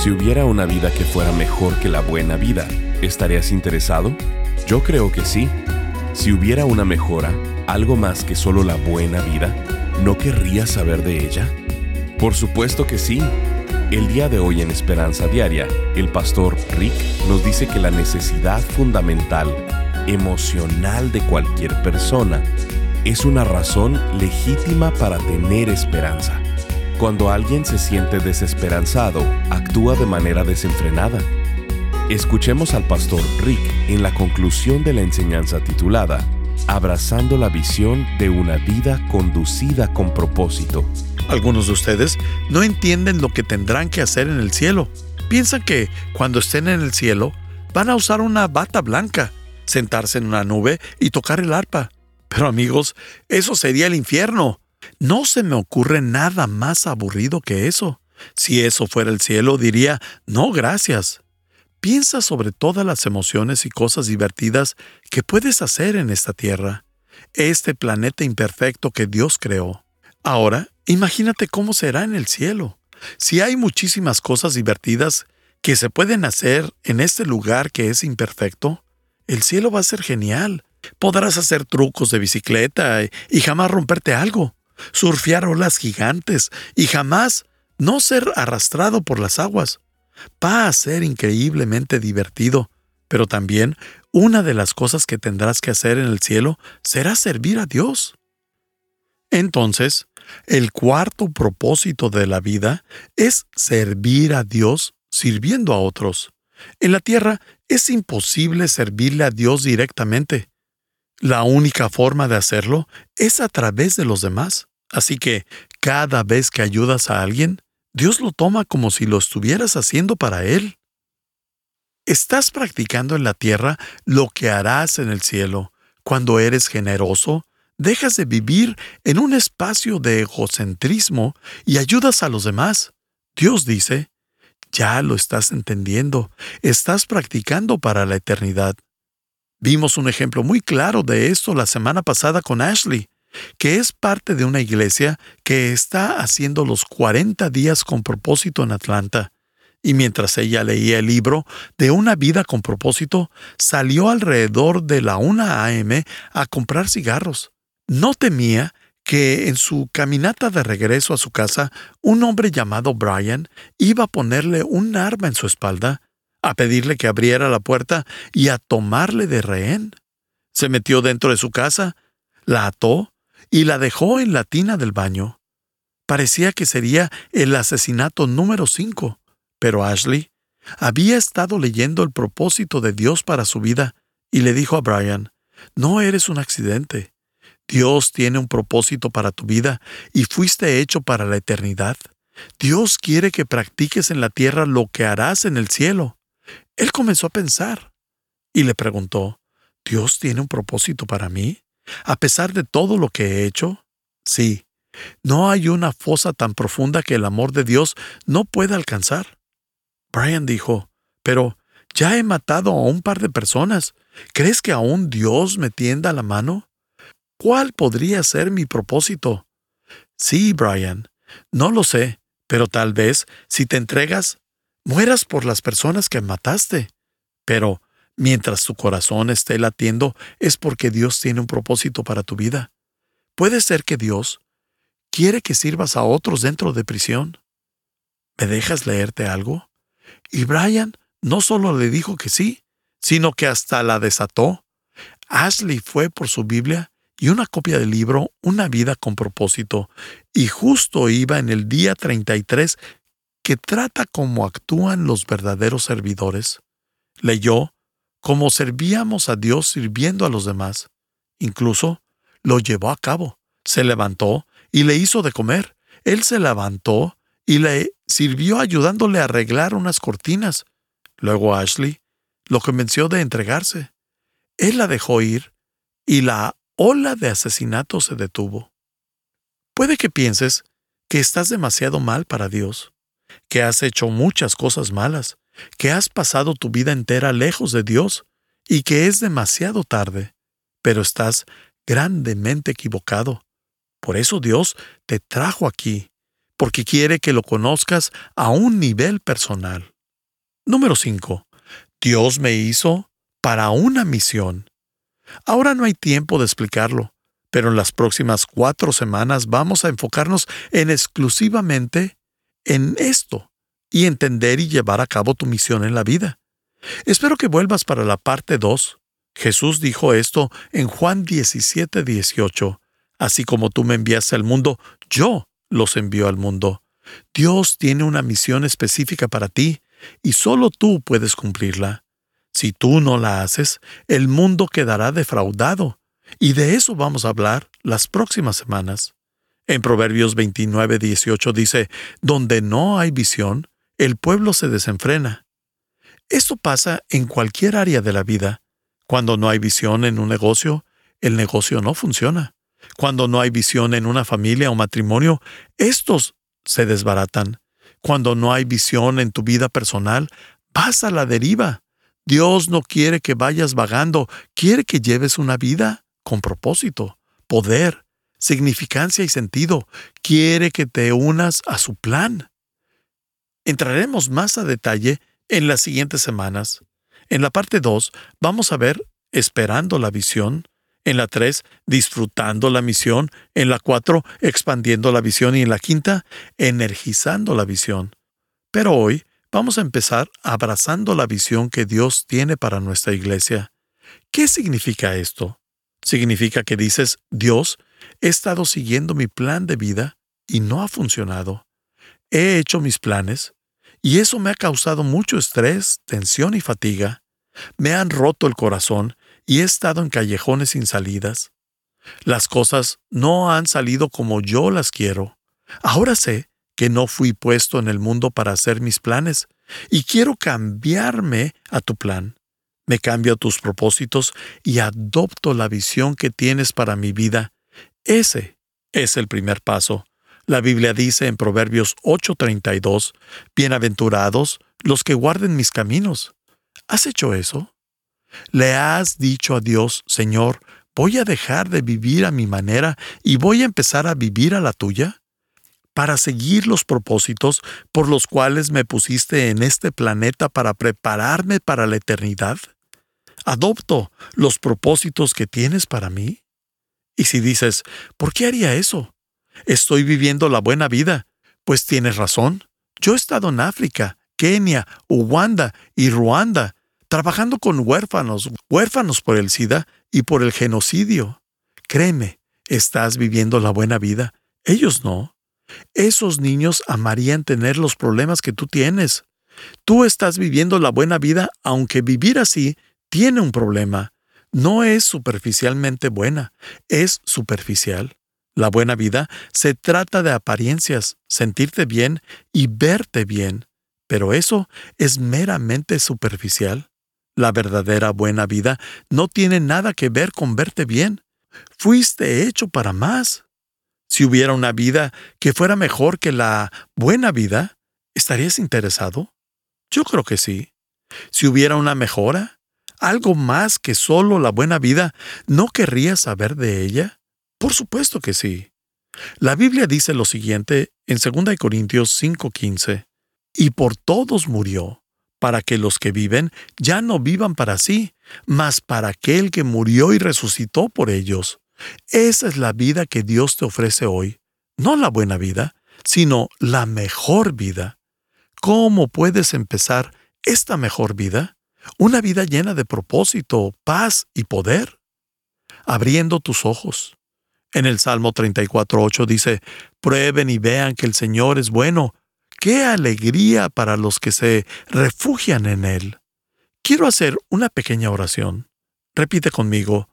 Si hubiera una vida que fuera mejor que la buena vida, ¿estarías interesado? Yo creo que sí. Si hubiera una mejora, algo más que solo la buena vida, ¿no querrías saber de ella? Por supuesto que sí. El día de hoy en Esperanza Diaria, el pastor Rick nos dice que la necesidad fundamental, emocional de cualquier persona, es una razón legítima para tener esperanza. Cuando alguien se siente desesperanzado, actúa de manera desenfrenada. Escuchemos al pastor Rick en la conclusión de la enseñanza titulada Abrazando la visión de una vida conducida con propósito. Algunos de ustedes no entienden lo que tendrán que hacer en el cielo. Piensan que cuando estén en el cielo van a usar una bata blanca, sentarse en una nube y tocar el arpa. Pero amigos, eso sería el infierno. No se me ocurre nada más aburrido que eso. Si eso fuera el cielo, diría, no, gracias. Piensa sobre todas las emociones y cosas divertidas que puedes hacer en esta tierra, este planeta imperfecto que Dios creó. Ahora, imagínate cómo será en el cielo. Si hay muchísimas cosas divertidas que se pueden hacer en este lugar que es imperfecto, el cielo va a ser genial. Podrás hacer trucos de bicicleta y jamás romperte algo surfear olas gigantes y jamás no ser arrastrado por las aguas. Va a ser increíblemente divertido, pero también una de las cosas que tendrás que hacer en el cielo será servir a Dios. Entonces, el cuarto propósito de la vida es servir a Dios sirviendo a otros. En la tierra es imposible servirle a Dios directamente. La única forma de hacerlo es a través de los demás. Así que cada vez que ayudas a alguien, Dios lo toma como si lo estuvieras haciendo para Él. Estás practicando en la tierra lo que harás en el cielo. Cuando eres generoso, dejas de vivir en un espacio de egocentrismo y ayudas a los demás. Dios dice, ya lo estás entendiendo, estás practicando para la eternidad. Vimos un ejemplo muy claro de esto la semana pasada con Ashley que es parte de una iglesia que está haciendo los 40 días con propósito en Atlanta. Y mientras ella leía el libro de una vida con propósito, salió alrededor de la 1 a.m. a comprar cigarros. No temía que en su caminata de regreso a su casa, un hombre llamado Brian iba a ponerle un arma en su espalda, a pedirle que abriera la puerta y a tomarle de rehén. Se metió dentro de su casa, la ató y la dejó en la tina del baño. Parecía que sería el asesinato número cinco, pero Ashley había estado leyendo el propósito de Dios para su vida y le dijo a Brian, no eres un accidente. Dios tiene un propósito para tu vida y fuiste hecho para la eternidad. Dios quiere que practiques en la tierra lo que harás en el cielo. Él comenzó a pensar y le preguntó, ¿Dios tiene un propósito para mí? A pesar de todo lo que he hecho, sí, no hay una fosa tan profunda que el amor de Dios no pueda alcanzar. Brian dijo, pero ya he matado a un par de personas. ¿Crees que aún Dios me tienda la mano? ¿Cuál podría ser mi propósito? Sí, Brian, no lo sé, pero tal vez, si te entregas, mueras por las personas que mataste. Pero Mientras tu corazón esté latiendo es porque Dios tiene un propósito para tu vida. Puede ser que Dios quiere que sirvas a otros dentro de prisión. ¿Me dejas leerte algo? Y Brian no solo le dijo que sí, sino que hasta la desató. Ashley fue por su Biblia y una copia del libro Una vida con propósito, y justo iba en el día 33 que trata cómo actúan los verdaderos servidores. Leyó como servíamos a Dios sirviendo a los demás. Incluso lo llevó a cabo. Se levantó y le hizo de comer. Él se levantó y le sirvió ayudándole a arreglar unas cortinas. Luego Ashley lo convenció de entregarse. Él la dejó ir y la ola de asesinato se detuvo. Puede que pienses que estás demasiado mal para Dios, que has hecho muchas cosas malas, que has pasado tu vida entera lejos de Dios y que es demasiado tarde, pero estás grandemente equivocado. Por eso Dios te trajo aquí, porque quiere que lo conozcas a un nivel personal. Número 5. Dios me hizo para una misión. Ahora no hay tiempo de explicarlo, pero en las próximas cuatro semanas vamos a enfocarnos en exclusivamente en esto y entender y llevar a cabo tu misión en la vida. Espero que vuelvas para la parte 2. Jesús dijo esto en Juan 17, 18. Así como tú me enviaste al mundo, yo los envío al mundo. Dios tiene una misión específica para ti y solo tú puedes cumplirla. Si tú no la haces, el mundo quedará defraudado. Y de eso vamos a hablar las próximas semanas. En Proverbios 29, 18 dice, Donde no hay visión, el pueblo se desenfrena. Esto pasa en cualquier área de la vida. Cuando no hay visión en un negocio, el negocio no funciona. Cuando no hay visión en una familia o matrimonio, estos se desbaratan. Cuando no hay visión en tu vida personal, vas a la deriva. Dios no quiere que vayas vagando, quiere que lleves una vida con propósito, poder, significancia y sentido. Quiere que te unas a su plan. Entraremos más a detalle en las siguientes semanas. En la parte 2 vamos a ver esperando la visión, en la 3, disfrutando la misión. En la 4, expandiendo la visión. Y en la quinta, energizando la visión. Pero hoy vamos a empezar abrazando la visión que Dios tiene para nuestra iglesia. ¿Qué significa esto? Significa que dices, Dios, he estado siguiendo mi plan de vida y no ha funcionado. He hecho mis planes y eso me ha causado mucho estrés, tensión y fatiga. Me han roto el corazón y he estado en callejones sin salidas. Las cosas no han salido como yo las quiero. Ahora sé que no fui puesto en el mundo para hacer mis planes, y quiero cambiarme a tu plan. Me cambio a tus propósitos y adopto la visión que tienes para mi vida. Ese es el primer paso. La Biblia dice en Proverbios 8:32, Bienaventurados los que guarden mis caminos. ¿Has hecho eso? ¿Le has dicho a Dios, Señor, voy a dejar de vivir a mi manera y voy a empezar a vivir a la tuya? Para seguir los propósitos por los cuales me pusiste en este planeta para prepararme para la eternidad? ¿Adopto los propósitos que tienes para mí? Y si dices, ¿por qué haría eso? Estoy viviendo la buena vida. Pues tienes razón. Yo he estado en África, Kenia, Uganda y Ruanda trabajando con huérfanos, huérfanos por el SIDA y por el genocidio. Créeme, estás viviendo la buena vida. Ellos no. Esos niños amarían tener los problemas que tú tienes. Tú estás viviendo la buena vida, aunque vivir así tiene un problema. No es superficialmente buena, es superficial. La buena vida se trata de apariencias, sentirte bien y verte bien, pero eso es meramente superficial. La verdadera buena vida no tiene nada que ver con verte bien. Fuiste hecho para más. Si hubiera una vida que fuera mejor que la buena vida, ¿estarías interesado? Yo creo que sí. Si hubiera una mejora, algo más que solo la buena vida, ¿no querrías saber de ella? Por supuesto que sí. La Biblia dice lo siguiente en 2 Corintios 5:15, y por todos murió, para que los que viven ya no vivan para sí, mas para aquel que murió y resucitó por ellos. Esa es la vida que Dios te ofrece hoy, no la buena vida, sino la mejor vida. ¿Cómo puedes empezar esta mejor vida? Una vida llena de propósito, paz y poder. Abriendo tus ojos. En el Salmo 34.8 dice, Prueben y vean que el Señor es bueno, ¡Qué alegría para los que se refugian en Él! Quiero hacer una pequeña oración. Repite conmigo,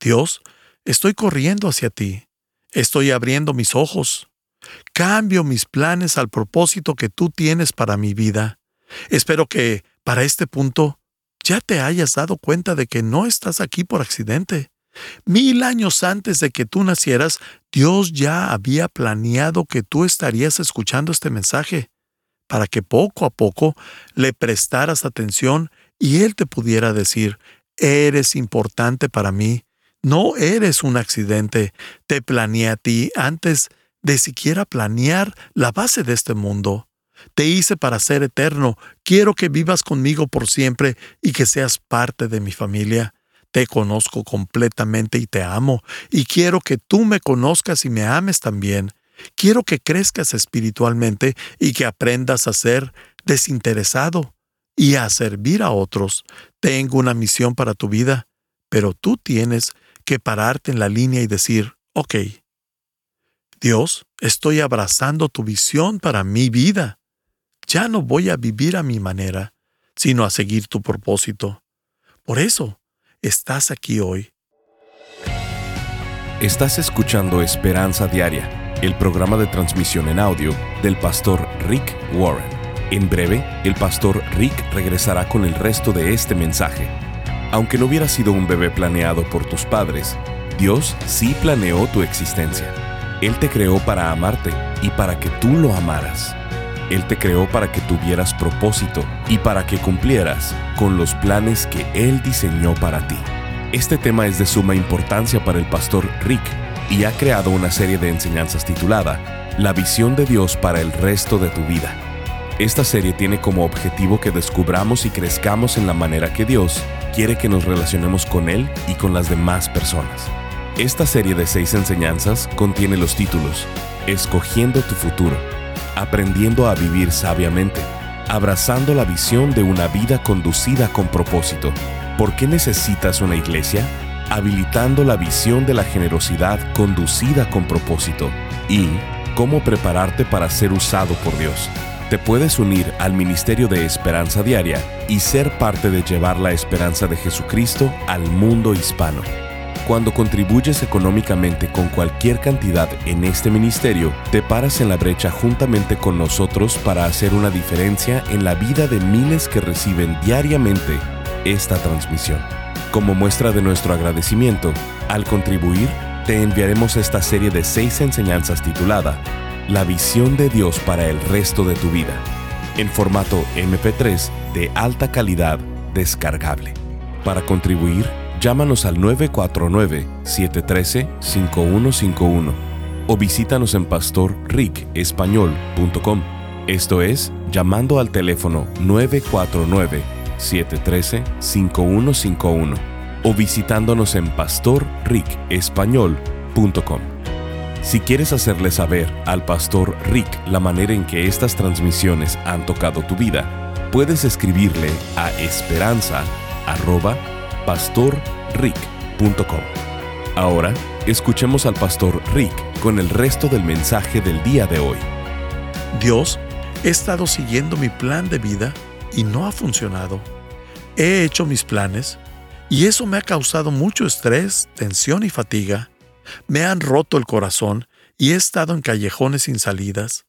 Dios, estoy corriendo hacia ti. Estoy abriendo mis ojos. Cambio mis planes al propósito que tú tienes para mi vida. Espero que, para este punto, ya te hayas dado cuenta de que no estás aquí por accidente. Mil años antes de que tú nacieras, Dios ya había planeado que tú estarías escuchando este mensaje, para que poco a poco le prestaras atención y Él te pudiera decir, eres importante para mí, no eres un accidente, te planeé a ti antes de siquiera planear la base de este mundo. Te hice para ser eterno, quiero que vivas conmigo por siempre y que seas parte de mi familia. Te conozco completamente y te amo, y quiero que tú me conozcas y me ames también. Quiero que crezcas espiritualmente y que aprendas a ser desinteresado y a servir a otros. Tengo una misión para tu vida, pero tú tienes que pararte en la línea y decir, ok, Dios, estoy abrazando tu visión para mi vida. Ya no voy a vivir a mi manera, sino a seguir tu propósito. Por eso, estás aquí hoy. Estás escuchando Esperanza Diaria, el programa de transmisión en audio del pastor Rick Warren. En breve, el pastor Rick regresará con el resto de este mensaje. Aunque no hubiera sido un bebé planeado por tus padres, Dios sí planeó tu existencia. Él te creó para amarte y para que tú lo amaras. Él te creó para que tuvieras propósito y para que cumplieras con los planes que Él diseñó para ti. Este tema es de suma importancia para el pastor Rick y ha creado una serie de enseñanzas titulada La visión de Dios para el resto de tu vida. Esta serie tiene como objetivo que descubramos y crezcamos en la manera que Dios quiere que nos relacionemos con Él y con las demás personas. Esta serie de seis enseñanzas contiene los títulos Escogiendo tu futuro, Aprendiendo a vivir sabiamente, Abrazando la visión de una vida conducida con propósito. ¿Por qué necesitas una iglesia? Habilitando la visión de la generosidad conducida con propósito. Y cómo prepararte para ser usado por Dios. Te puedes unir al Ministerio de Esperanza Diaria y ser parte de llevar la esperanza de Jesucristo al mundo hispano. Cuando contribuyes económicamente con cualquier cantidad en este ministerio, te paras en la brecha juntamente con nosotros para hacer una diferencia en la vida de miles que reciben diariamente esta transmisión. Como muestra de nuestro agradecimiento, al contribuir, te enviaremos esta serie de seis enseñanzas titulada La visión de Dios para el resto de tu vida, en formato MP3 de alta calidad descargable. Para contribuir, Llámanos al 949-713-5151 o visítanos en pastorricespañol.com. Esto es, llamando al teléfono 949-713-5151 o visitándonos en pastorricespañol.com. Si quieres hacerle saber al pastor Rick la manera en que estas transmisiones han tocado tu vida, puedes escribirle a esperanza pastorrick.com. Ahora, escuchemos al pastor Rick con el resto del mensaje del día de hoy. Dios, he estado siguiendo mi plan de vida y no ha funcionado. He hecho mis planes y eso me ha causado mucho estrés, tensión y fatiga. Me han roto el corazón y he estado en callejones sin salidas.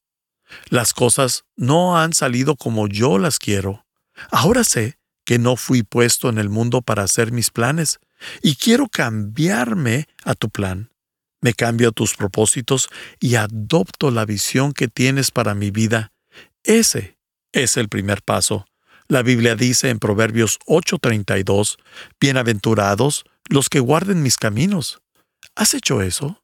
Las cosas no han salido como yo las quiero. Ahora sé que no fui puesto en el mundo para hacer mis planes, y quiero cambiarme a tu plan. Me cambio a tus propósitos y adopto la visión que tienes para mi vida. Ese es el primer paso. La Biblia dice en Proverbios 8:32, Bienaventurados los que guarden mis caminos. ¿Has hecho eso?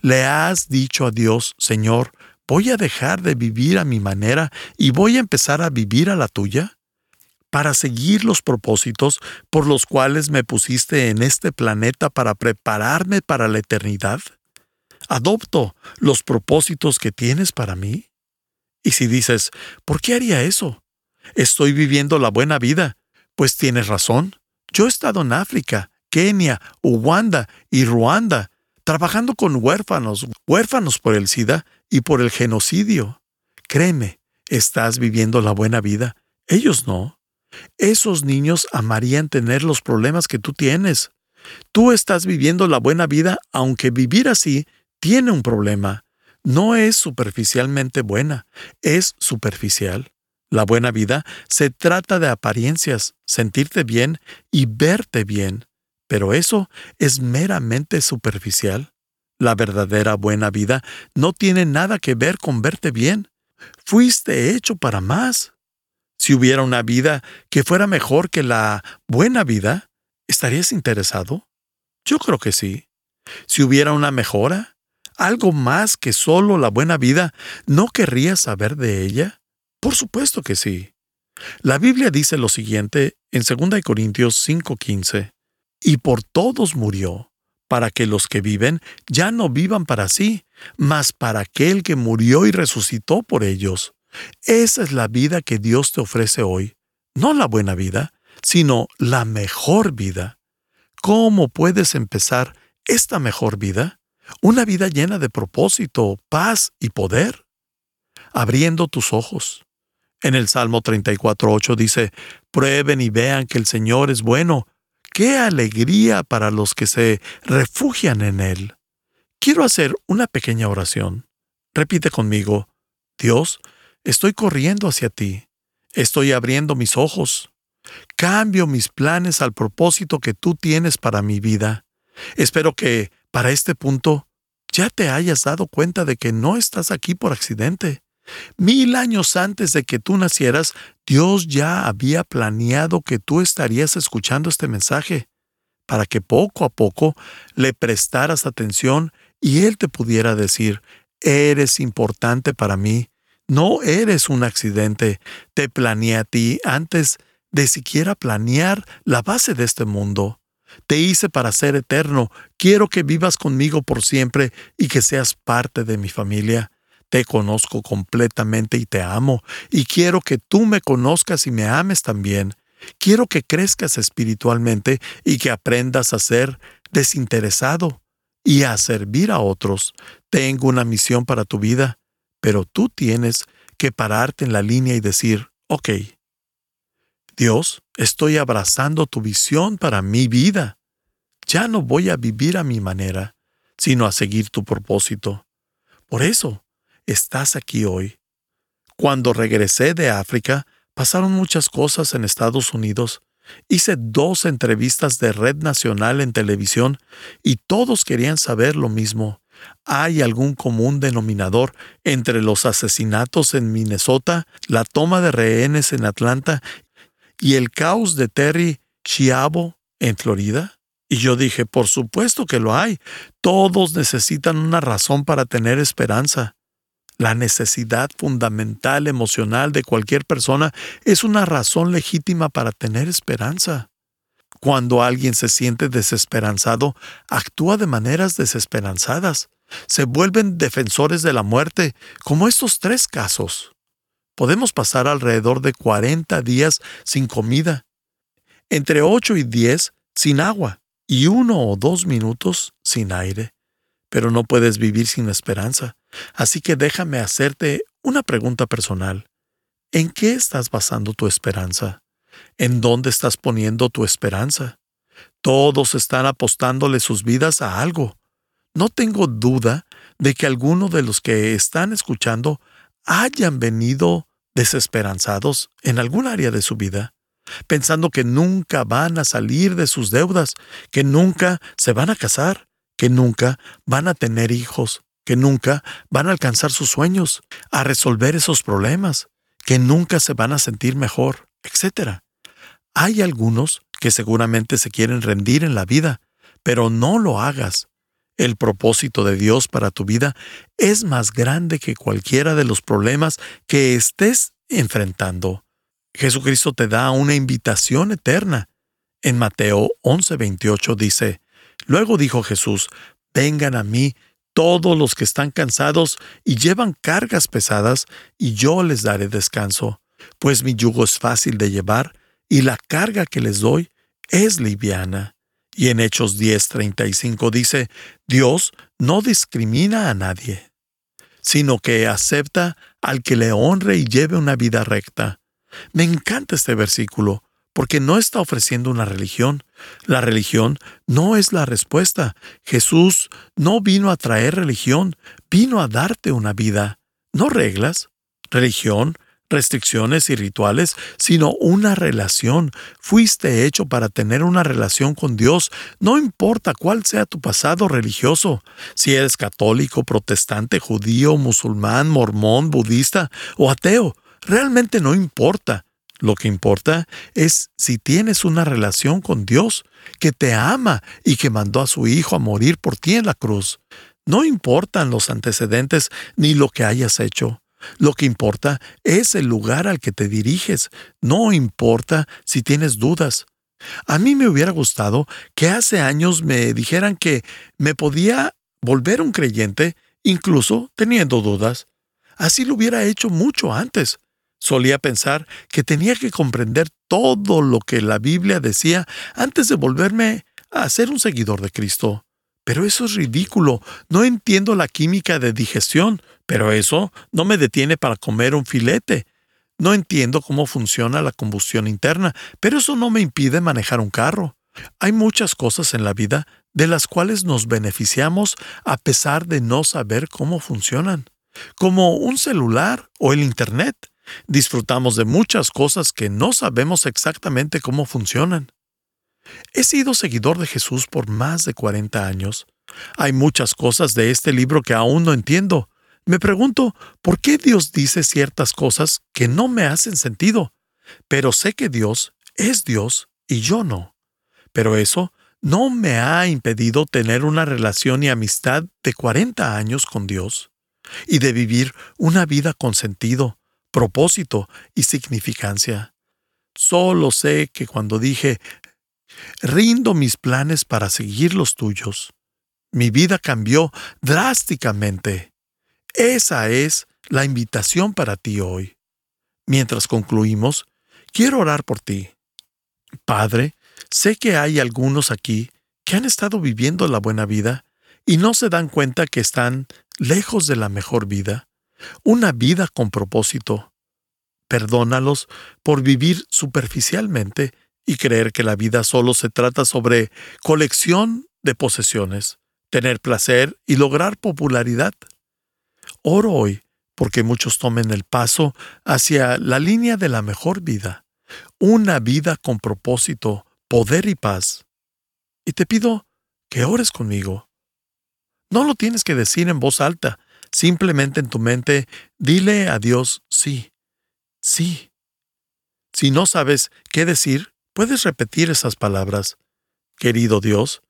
¿Le has dicho a Dios, Señor, voy a dejar de vivir a mi manera y voy a empezar a vivir a la tuya? Para seguir los propósitos por los cuales me pusiste en este planeta para prepararme para la eternidad? ¿Adopto los propósitos que tienes para mí? Y si dices, ¿por qué haría eso? Estoy viviendo la buena vida. Pues tienes razón. Yo he estado en África, Kenia, Uganda y Ruanda, trabajando con huérfanos, huérfanos por el SIDA y por el genocidio. Créeme, estás viviendo la buena vida. Ellos no. Esos niños amarían tener los problemas que tú tienes. Tú estás viviendo la buena vida, aunque vivir así tiene un problema. no es superficialmente buena, es superficial. La buena vida se trata de apariencias, sentirte bien y verte bien, pero eso es meramente superficial. La verdadera buena vida no tiene nada que ver con verte bien. Fuiste hecho para más. Si hubiera una vida que fuera mejor que la buena vida, ¿estarías interesado? Yo creo que sí. Si hubiera una mejora, algo más que solo la buena vida, ¿no querrías saber de ella? Por supuesto que sí. La Biblia dice lo siguiente en 2 Corintios 5:15, y por todos murió, para que los que viven ya no vivan para sí, mas para aquel que murió y resucitó por ellos. Esa es la vida que Dios te ofrece hoy, no la buena vida, sino la mejor vida. ¿Cómo puedes empezar esta mejor vida? Una vida llena de propósito, paz y poder. Abriendo tus ojos, en el Salmo 34.8 dice, prueben y vean que el Señor es bueno. ¡Qué alegría para los que se refugian en Él! Quiero hacer una pequeña oración. Repite conmigo, Dios, estoy corriendo hacia ti. Estoy abriendo mis ojos. Cambio mis planes al propósito que tú tienes para mi vida. Espero que, para este punto, ya te hayas dado cuenta de que no estás aquí por accidente. Mil años antes de que tú nacieras, Dios ya había planeado que tú estarías escuchando este mensaje, para que poco a poco le prestaras atención y Él te pudiera decir, eres importante para mí, no eres un accidente, te planeé a ti antes de siquiera planear la base de este mundo. Te hice para ser eterno, quiero que vivas conmigo por siempre y que seas parte de mi familia. Te conozco completamente y te amo, y quiero que tú me conozcas y me ames también. Quiero que crezcas espiritualmente y que aprendas a ser desinteresado y a servir a otros. Tengo una misión para tu vida, pero tú tienes que pararte en la línea y decir, ok, Dios, estoy abrazando tu visión para mi vida. Ya no voy a vivir a mi manera, sino a seguir tu propósito. Por eso, estás aquí hoy. Cuando regresé de África, pasaron muchas cosas en Estados Unidos. Hice dos entrevistas de red nacional en televisión y todos querían saber lo mismo. ¿Hay algún común denominador entre los asesinatos en Minnesota, la toma de rehenes en Atlanta y el caos de Terry Chiavo en Florida? Y yo dije, por supuesto que lo hay. Todos necesitan una razón para tener esperanza. La necesidad fundamental emocional de cualquier persona es una razón legítima para tener esperanza. Cuando alguien se siente desesperanzado, actúa de maneras desesperanzadas. Se vuelven defensores de la muerte, como estos tres casos. Podemos pasar alrededor de 40 días sin comida, entre 8 y 10 sin agua y uno o dos minutos sin aire pero no puedes vivir sin esperanza. Así que déjame hacerte una pregunta personal. ¿En qué estás basando tu esperanza? ¿En dónde estás poniendo tu esperanza? Todos están apostándole sus vidas a algo. No tengo duda de que algunos de los que están escuchando hayan venido desesperanzados en algún área de su vida, pensando que nunca van a salir de sus deudas, que nunca se van a casar, que nunca van a tener hijos, que nunca van a alcanzar sus sueños, a resolver esos problemas, que nunca se van a sentir mejor, etc. Hay algunos que seguramente se quieren rendir en la vida, pero no lo hagas. El propósito de Dios para tu vida es más grande que cualquiera de los problemas que estés enfrentando. Jesucristo te da una invitación eterna. En Mateo 11:28 dice, Luego dijo Jesús, Vengan a mí todos los que están cansados y llevan cargas pesadas, y yo les daré descanso, pues mi yugo es fácil de llevar, y la carga que les doy es liviana. Y en Hechos 10:35 dice, Dios no discrimina a nadie, sino que acepta al que le honre y lleve una vida recta. Me encanta este versículo, porque no está ofreciendo una religión, La religión no es la respuesta. Jesús no vino a traer religión, vino a darte una vida, no reglas, religión, restricciones y rituales, sino una relación. Fuiste hecho para tener una relación con Dios, no importa cuál sea tu pasado religioso, si eres católico, protestante, judío, musulmán, mormón, budista o ateo, realmente no importa. Lo que importa es si tienes una relación con Dios, que te ama y que mandó a su Hijo a morir por ti en la cruz. No importan los antecedentes ni lo que hayas hecho. Lo que importa es el lugar al que te diriges. No importa si tienes dudas. A mí me hubiera gustado que hace años me dijeran que me podía volver un creyente incluso teniendo dudas. Así lo hubiera hecho mucho antes. Solía pensar que tenía que comprender todo lo que la Biblia decía antes de volverme a ser un seguidor de Cristo. Pero eso es ridículo. No entiendo la química de digestión, pero eso no me detiene para comer un filete. No entiendo cómo funciona la combustión interna, pero eso no me impide manejar un carro. Hay muchas cosas en la vida de las cuales nos beneficiamos a pesar de no saber cómo funcionan, como un celular o el Internet. Disfrutamos de muchas cosas que no sabemos exactamente cómo funcionan. He sido seguidor de Jesús por más de 40 años. Hay muchas cosas de este libro que aún no entiendo. Me pregunto, ¿por qué Dios dice ciertas cosas que no me hacen sentido? Pero sé que Dios es Dios y yo no. Pero eso no me ha impedido tener una relación y amistad de 40 años con Dios y de vivir una vida con sentido, propósito y significancia. Solo sé que cuando dije, rindo mis planes para seguir los tuyos, mi vida cambió drásticamente. Esa es la invitación para ti hoy. Mientras concluimos, quiero orar por ti. Padre, sé que hay algunos aquí que han estado viviendo la buena vida y no se dan cuenta que están lejos de la mejor vida, una vida con propósito. Perdónalos por vivir superficialmente y creer que la vida solo se trata sobre colección de posesiones, tener placer y lograr popularidad. Oro hoy porque muchos tomen el paso hacia la línea de la mejor vida, una vida con propósito, poder y paz. Y te pido que ores conmigo. No lo tienes que decir en voz alta, simplemente en tu mente dile a Dios sí, sí. Si no sabes qué decir, puedes repetir esas palabras. Querido Dios,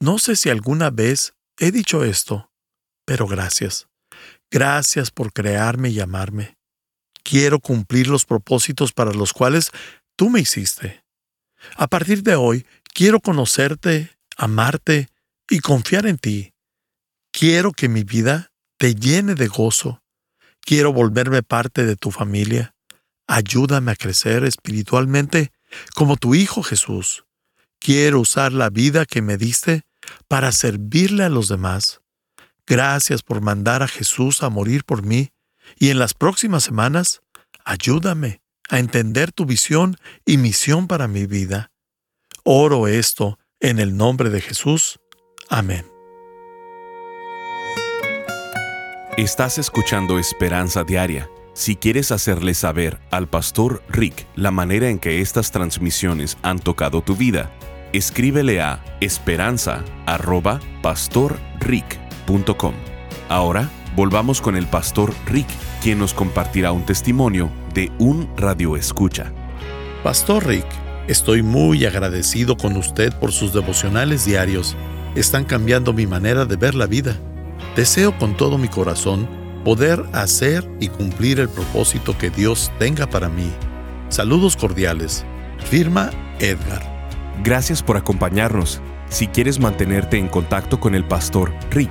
no sé si alguna vez he dicho esto, pero gracias. Gracias por crearme y amarme. Quiero cumplir los propósitos para los cuales tú me hiciste. A partir de hoy, quiero conocerte, amarte y confiar en ti. Quiero que mi vida te llene de gozo. Quiero volverme parte de tu familia. Ayúdame a crecer espiritualmente como tu Hijo Jesús. Quiero usar la vida que me diste para servirle a los demás. Gracias por mandar a Jesús a morir por mí y en las próximas semanas ayúdame a entender tu visión y misión para mi vida. Oro esto en el nombre de Jesús. Amén. Estás escuchando Esperanza Diaria. Si quieres hacerle saber al pastor Rick la manera en que estas transmisiones han tocado tu vida, escríbele a Ahora volvamos con el pastor Rick, quien nos compartirá un testimonio de un radio escucha. Pastor Rick, estoy muy agradecido con usted por sus devocionales diarios. Están cambiando mi manera de ver la vida. Deseo con todo mi corazón poder hacer y cumplir el propósito que Dios tenga para mí. Saludos cordiales. Firma Edgar. Gracias por acompañarnos. Si quieres mantenerte en contacto con el pastor Rick,